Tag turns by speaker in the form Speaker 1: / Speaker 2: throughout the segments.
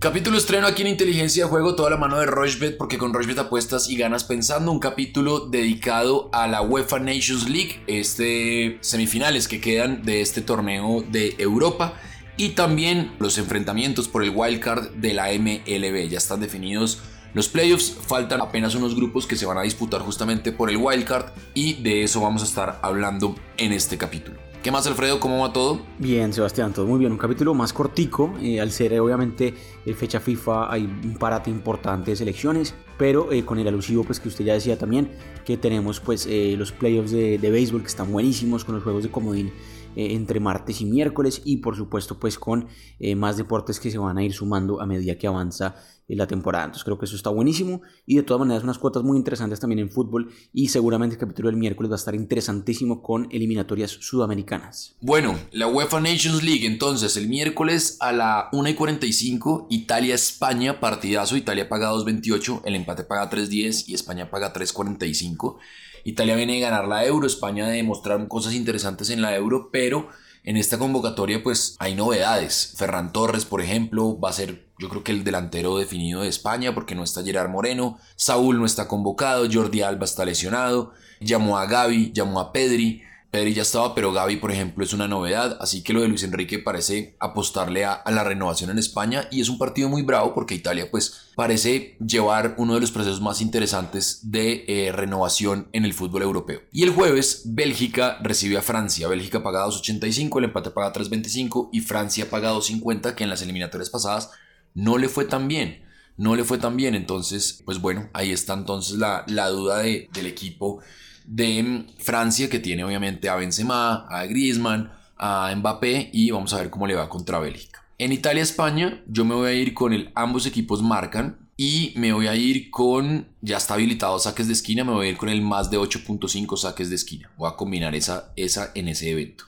Speaker 1: Capítulo estreno aquí en Inteligencia de Juego, toda la mano de Rochbet, porque con Rochbet apuestas y ganas pensando. Un capítulo dedicado a la UEFA Nations League, este semifinales que quedan de este torneo de Europa. Y también los enfrentamientos por el wildcard de la MLB. Ya están definidos los playoffs. Faltan apenas unos grupos que se van a disputar justamente por el wildcard. Y de eso vamos a estar hablando en este capítulo. ¿Qué más, Alfredo? ¿Cómo va todo?
Speaker 2: Bien, Sebastián, todo muy bien. Un capítulo más cortico. Eh, al ser, eh, obviamente, el fecha FIFA, hay un parate importante de selecciones. Pero eh, con el alusivo, pues que usted ya decía también, que tenemos pues los playoffs de, de béisbol que están buenísimos con los juegos de comodín entre martes y miércoles. Y por supuesto, pues con más deportes que se van a ir sumando a medida que avanza la temporada. Entonces creo que eso está buenísimo y de todas maneras unas cuotas muy interesantes también en fútbol y seguramente el capítulo del miércoles va a estar interesantísimo con eliminatorias sudamericanas.
Speaker 1: Bueno, la UEFA Nations League entonces el miércoles a la 1 y 45 Italia-España, partidazo, Italia paga 2.28, el empate paga 3.10 y España paga 3.45. Italia viene de ganar la Euro, España de demostrar cosas interesantes en la Euro, pero en esta convocatoria pues hay novedades. Ferran Torres, por ejemplo, va a ser yo creo que el delantero definido de España porque no está Gerard Moreno, Saúl no está convocado, Jordi Alba está lesionado, llamó a Gaby, llamó a Pedri, Pedri ya estaba, pero Gaby, por ejemplo, es una novedad, así que lo de Luis Enrique parece apostarle a, la renovación en España y es un partido muy bravo porque Italia pues parece llevar uno de los procesos más interesantes de eh, renovación en el fútbol europeo. Y el jueves Bélgica recibe a Francia, Bélgica paga 2.85, el empate paga 3.25 y Francia paga 2.50 que en las eliminatorias pasadas no le fue tan bien. No le fue tan bien, entonces, pues bueno, ahí está entonces la, la duda de, del equipo de Francia, que tiene obviamente a Benzema, a Griezmann, a Mbappé y vamos a ver cómo le va contra Bélgica. En Italia-España yo me voy a ir con el ambos equipos marcan y me voy a ir con ya está habilitado saques de esquina, me voy a ir con el más de 8.5 saques de esquina. Voy a combinar esa, esa en ese evento.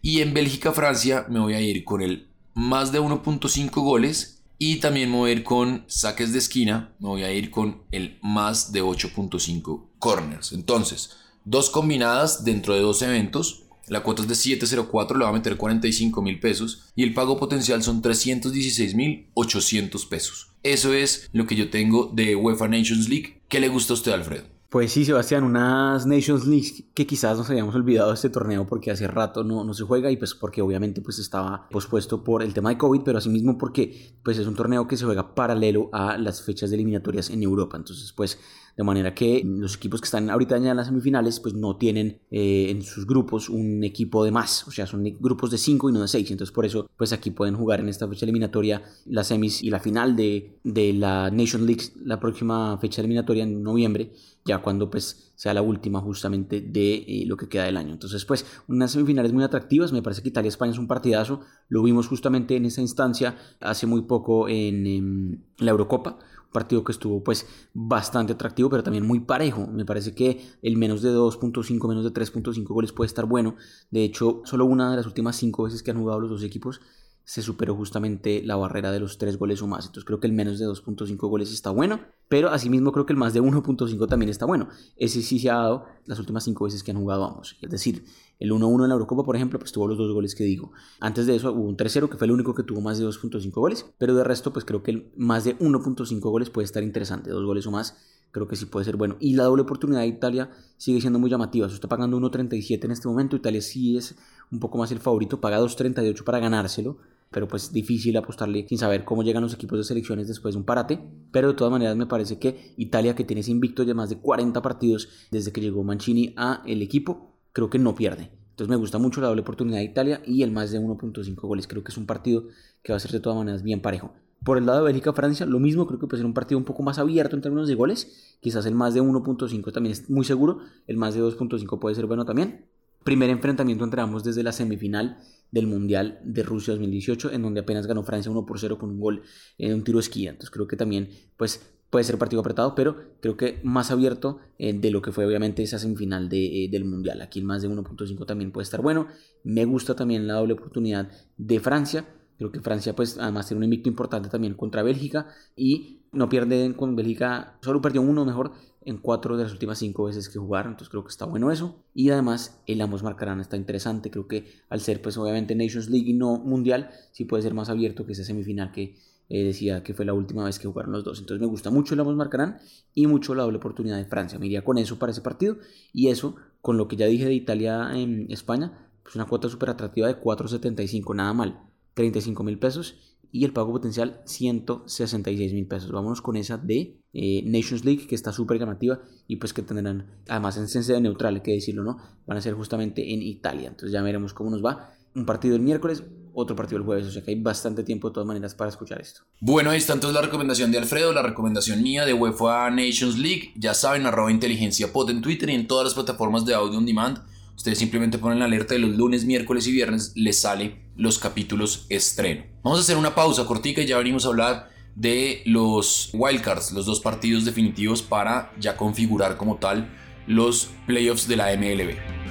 Speaker 1: Y en Bélgica-Francia me voy a ir con el más de 1.5 goles y también me voy a ir con saques de esquina, me voy a ir con el más de 8.5 corners. Entonces, dos combinadas dentro de dos eventos. La cuota es de 704, le va a meter 45 mil pesos y el pago potencial son 316 mil 800 pesos. Eso es lo que yo tengo de UEFA Nations League. ¿Qué le gusta a usted, Alfredo?
Speaker 2: Pues sí, Sebastián, unas Nations League que quizás nos habíamos olvidado de este torneo porque hace rato no, no se juega y pues porque obviamente pues estaba pospuesto por el tema de COVID, pero asimismo porque pues es un torneo que se juega paralelo a las fechas de eliminatorias en Europa. Entonces pues de manera que los equipos que están ahorita ya en las semifinales pues no tienen eh, en sus grupos un equipo de más, o sea, son grupos de 5 y no de 6, entonces por eso pues aquí pueden jugar en esta fecha eliminatoria las semis y la final de, de la Nation League, la próxima fecha eliminatoria en noviembre, ya cuando pues sea la última justamente de eh, lo que queda del año. Entonces pues unas semifinales muy atractivas, me parece que Italia-España es un partidazo, lo vimos justamente en esa instancia hace muy poco en, en la Eurocopa, partido que estuvo pues bastante atractivo, pero también muy parejo. Me parece que el menos de 2.5, menos de 3.5 goles puede estar bueno. De hecho, solo una de las últimas cinco veces que han jugado los dos equipos se superó justamente la barrera de los 3 goles o más. Entonces creo que el menos de 2.5 goles está bueno, pero asimismo creo que el más de 1.5 también está bueno. Ese sí se ha dado las últimas 5 veces que han jugado ambos. Es decir, el 1-1 en la Eurocopa, por ejemplo, pues tuvo los dos goles que digo. Antes de eso hubo un 3-0 que fue el único que tuvo más de 2.5 goles, pero de resto pues creo que el más de 1.5 goles puede estar interesante, dos goles o más creo que sí puede ser bueno. Y la doble oportunidad de Italia sigue siendo muy llamativa. Se está pagando 1.37 en este momento. Italia sí es un poco más el favorito, paga 2.38 para ganárselo. Pero pues difícil apostarle sin saber cómo llegan los equipos de selecciones después de un parate. Pero de todas maneras me parece que Italia, que tiene ese invicto de más de 40 partidos desde que llegó Mancini a el equipo, creo que no pierde. Entonces me gusta mucho la doble oportunidad de Italia y el más de 1.5 goles. Creo que es un partido que va a ser de todas maneras bien parejo. Por el lado de Bélgica-Francia, lo mismo, creo que puede ser un partido un poco más abierto en términos de goles. Quizás el más de 1.5 también es muy seguro. El más de 2.5 puede ser bueno también. Primer enfrentamiento entre ambos desde la semifinal del Mundial de Rusia 2018, en donde apenas ganó Francia 1 por 0 con un gol en un tiro esquina. Entonces creo que también pues, puede ser partido apretado, pero creo que más abierto eh, de lo que fue obviamente esa semifinal de, eh, del Mundial. Aquí el más de 1.5 también puede estar bueno. Me gusta también la doble oportunidad de Francia. Creo que Francia pues además tiene un invicto importante también contra Bélgica y no pierde con Bélgica, solo perdió uno mejor en cuatro de las últimas cinco veces que jugaron, entonces creo que está bueno eso. Y además el ambos marcarán está interesante, creo que al ser pues obviamente Nations League y no Mundial, sí puede ser más abierto que esa semifinal que eh, decía que fue la última vez que jugaron los dos. Entonces me gusta mucho el ambos marcarán y mucho la doble oportunidad de Francia. Me iría con eso para ese partido y eso con lo que ya dije de Italia en España, pues una cuota súper atractiva de 4.75, nada mal, 35 mil pesos y el pago potencial 166 mil pesos. Vámonos con esa de eh, Nations League que está súper llamativa y pues que tendrán además en de neutral, hay que decirlo, ¿no? Van a ser justamente en Italia. Entonces ya veremos cómo nos va. Un partido el miércoles, otro partido el jueves, o sea que hay bastante tiempo de todas maneras para escuchar esto.
Speaker 1: Bueno, ahí está entonces la recomendación de Alfredo, la recomendación mía de UEFA Nations League. Ya saben, arroba inteligencia pot en Twitter y en todas las plataformas de audio on demand. Ustedes simplemente ponen la alerta de los lunes, miércoles y viernes, les sale los capítulos estreno. Vamos a hacer una pausa cortica y ya venimos a hablar de los wildcards, los dos partidos definitivos para ya configurar como tal los playoffs de la MLB.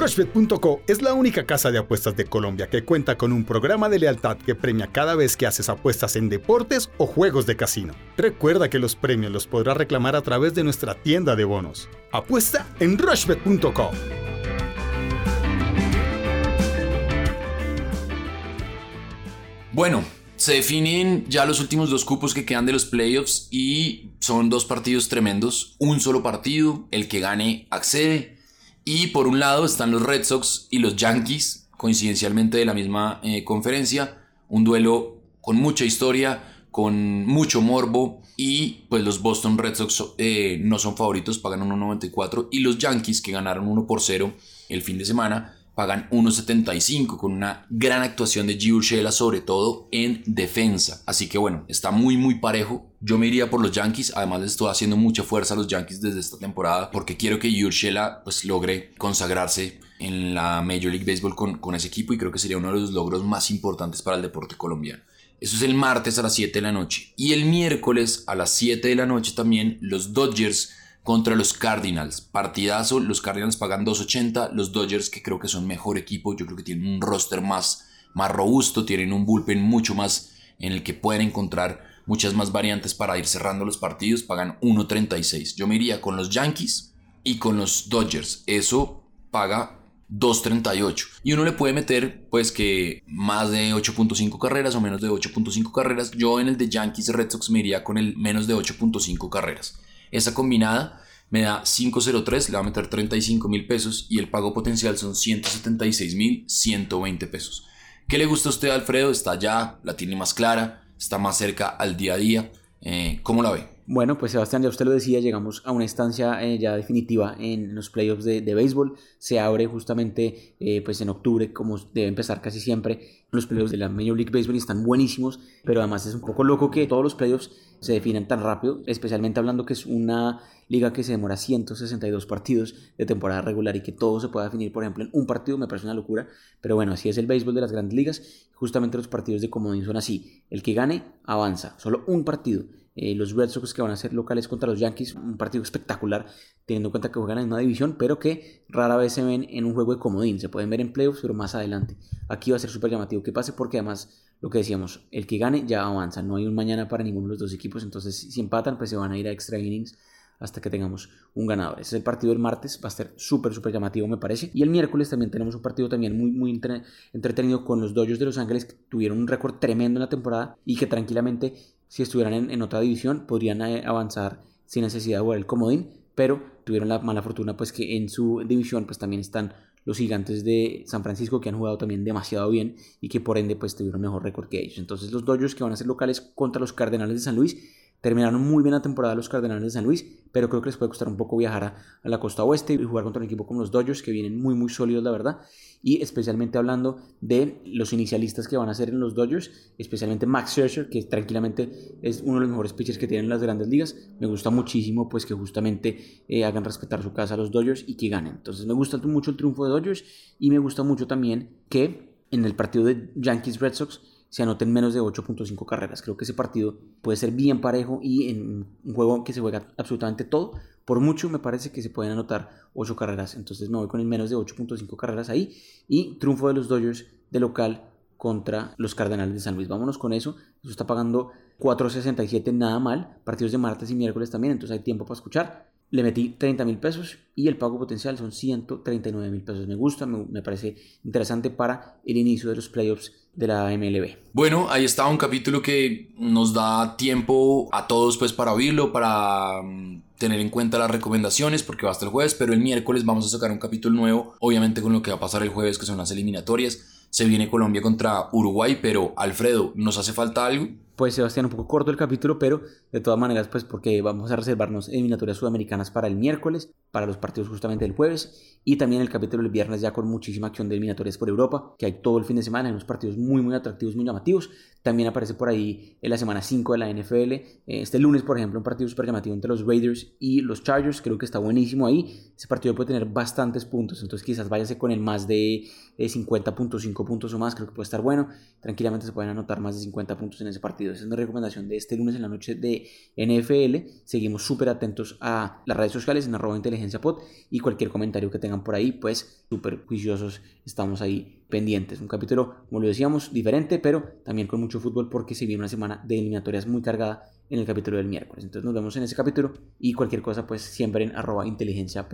Speaker 3: Rushbet.co es la única casa de apuestas de Colombia que cuenta con un programa de lealtad que premia cada vez que haces apuestas en deportes o juegos de casino. Recuerda que los premios los podrás reclamar a través de nuestra tienda de bonos. Apuesta en Rushbet.co.
Speaker 1: Bueno, se definen ya los últimos dos cupos que quedan de los playoffs y son dos partidos tremendos. Un solo partido, el que gane accede y por un lado están los Red Sox y los Yankees, coincidencialmente de la misma eh, conferencia. Un duelo con mucha historia, con mucho morbo. Y pues los Boston Red Sox eh, no son favoritos, pagan 1.94. Y los Yankees, que ganaron 1 por 0 el fin de semana, pagan 1.75 con una gran actuación de G. Sobre todo en defensa. Así que bueno, está muy muy parejo. Yo me iría por los Yankees, además les estoy haciendo mucha fuerza a los Yankees desde esta temporada porque quiero que G. Pues logre consagrarse en la Major League Baseball con, con ese equipo y creo que sería uno de los logros más importantes para el deporte colombiano. Eso es el martes a las 7 de la noche. Y el miércoles a las 7 de la noche también los Dodgers contra los Cardinals. Partidazo, los Cardinals pagan 2.80, los Dodgers que creo que son mejor equipo, yo creo que tienen un roster más, más robusto, tienen un bullpen mucho más en el que pueden encontrar muchas más variantes para ir cerrando los partidos, pagan 1.36. Yo me iría con los Yankees y con los Dodgers, eso paga 2.38. Y uno le puede meter pues que más de 8.5 carreras o menos de 8.5 carreras. Yo en el de Yankees Red Sox me iría con el menos de 8.5 carreras. Esa combinada me da 503, le va a meter 35 mil pesos y el pago potencial son 176 mil 120 pesos. ¿Qué le gusta a usted, Alfredo? ¿Está ya? ¿La tiene más clara? ¿Está más cerca al día a día? Eh, ¿Cómo la ve?
Speaker 2: Bueno, pues Sebastián, ya usted lo decía, llegamos a una instancia eh, ya definitiva en los playoffs de, béisbol. Se abre justamente eh, pues en octubre, como debe empezar casi siempre. Los playoffs de la Major League Baseball están buenísimos, pero además es un poco loco que todos los playoffs se definen tan rápido, especialmente hablando que es una liga que se demora 162 partidos de temporada regular y que todo se pueda definir, por ejemplo, en un partido, me parece una locura, pero bueno, así es el béisbol de las grandes ligas, justamente los partidos de comodín son así, el que gane avanza, solo un partido. Eh, los Red Sox que van a ser locales contra los Yankees, un partido espectacular, teniendo en cuenta que juegan en una división, pero que rara vez se ven en un juego de comodín, se pueden ver en playoffs, pero más adelante. Aquí va a ser súper llamativo que pase porque además lo que decíamos, el que gane ya avanza, no hay un mañana para ninguno de los dos equipos, entonces si empatan pues se van a ir a extra innings hasta que tengamos un ganador. Ese es el partido del martes, va a ser súper, súper llamativo me parece. Y el miércoles también tenemos un partido también muy, muy entretenido con los Dodgers de Los Ángeles que tuvieron un récord tremendo en la temporada y que tranquilamente si estuvieran en, otra división podrían eh, avanzar sin necesidad de jugar el comodín, pero tuvieron la mala fortuna pues que en su división pues también están los gigantes de San Francisco que han jugado también demasiado bien y que por ende pues tuvieron mejor récord que ellos. Entonces los Dodgers que van a ser locales contra los Cardenales de San Luis terminaron muy bien la temporada los Cardenales de San Luis, pero creo que les puede costar un poco viajar a, la costa oeste y jugar contra un equipo como los Dodgers que vienen muy muy sólidos la verdad y especialmente hablando de los inicialistas que van a ser en los Dodgers, especialmente Max Scherzer, que tranquilamente es uno de los mejores pitchers que tienen las grandes ligas. Me gusta muchísimo pues que justamente eh, hagan respetar su casa a los Dodgers y que ganen. Entonces me gusta mucho el triunfo de Dodgers y me gusta mucho también que en el partido de Yankees Red Sox se anoten menos de 8.5 carreras. Creo que ese partido puede ser bien parejo y en un juego que se juega absolutamente todo. Por mucho me parece que se pueden anotar 8 carreras. Entonces me voy con el menos de 8.5 carreras ahí. Y triunfo de los Dodgers de local contra los Cardenales de San Luis. Vámonos con eso. Eso está pagando 4.67 nada mal. Partidos de martes y miércoles también. Entonces hay tiempo para escuchar. Le metí 30 mil pesos y el pago potencial son 139 mil pesos. Me gusta, me, parece interesante para el inicio de los playoffs de la MLB.
Speaker 1: Bueno, ahí está un capítulo que nos da tiempo a todos pues para oírlo, para mm, tener en cuenta las recomendaciones porque va hasta el jueves, pero el miércoles vamos a sacar un capítulo nuevo, obviamente con lo que va a pasar el jueves que son las eliminatorias. Se viene Colombia contra Uruguay, pero Alfredo, ¿nos hace falta algo?
Speaker 2: Pues Sebastián, un poco corto el capítulo, pero de todas maneras, pues porque vamos a reservarnos eliminatorias sudamericanas para el miércoles, para los partidos justamente del jueves, y también el capítulo del viernes ya con muchísima acción de eliminatorias por Europa, que hay todo el fin de semana, hay unos partidos muy, muy atractivos, muy llamativos. También aparece por ahí en la semana 5 de la NFL. Este lunes, por ejemplo, un partido súper llamativo entre los Raiders y los Chargers, creo que está buenísimo ahí. Ese partido puede tener bastantes puntos, entonces quizás váyase con el más de 50 puntos, 5 puntos o más, creo que puede estar bueno. Tranquilamente se pueden anotar más de 50 puntos en ese partido. Esa es una recomendación de este lunes en la noche de NFL. Seguimos súper atentos a las redes sociales en arroba inteligencia pod y cualquier comentario que tengan por ahí, pues súper juiciosos estamos ahí pendientes. Un capítulo, como lo decíamos, diferente, pero también con mucho fútbol porque se viene una semana de eliminatorias muy cargada en el capítulo del miércoles. Entonces nos vemos en ese capítulo y cualquier cosa pues siempre en arroba inteligencia.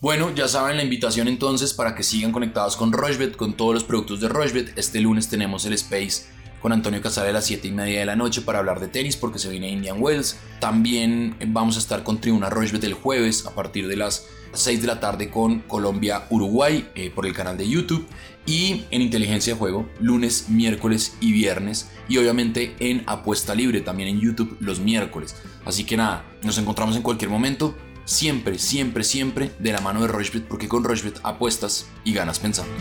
Speaker 1: Bueno, ya saben la invitación entonces para que sigan conectados con Rochebet, con todos los productos de Rochebet. Este lunes tenemos el Space con Antonio Casale a las 7 y media de la noche para hablar de tenis porque se viene Indian Wells. También vamos a estar con Tribuna Rochebet el jueves a partir de las 6 de la tarde con Colombia-Uruguay eh, por el canal de YouTube y en Inteligencia de Juego lunes, miércoles y viernes y obviamente en Apuesta Libre también en YouTube los miércoles. Así que nada, nos encontramos en cualquier momento, siempre, siempre, siempre de la mano de Rochebet porque con Rochebet apuestas y ganas pensando.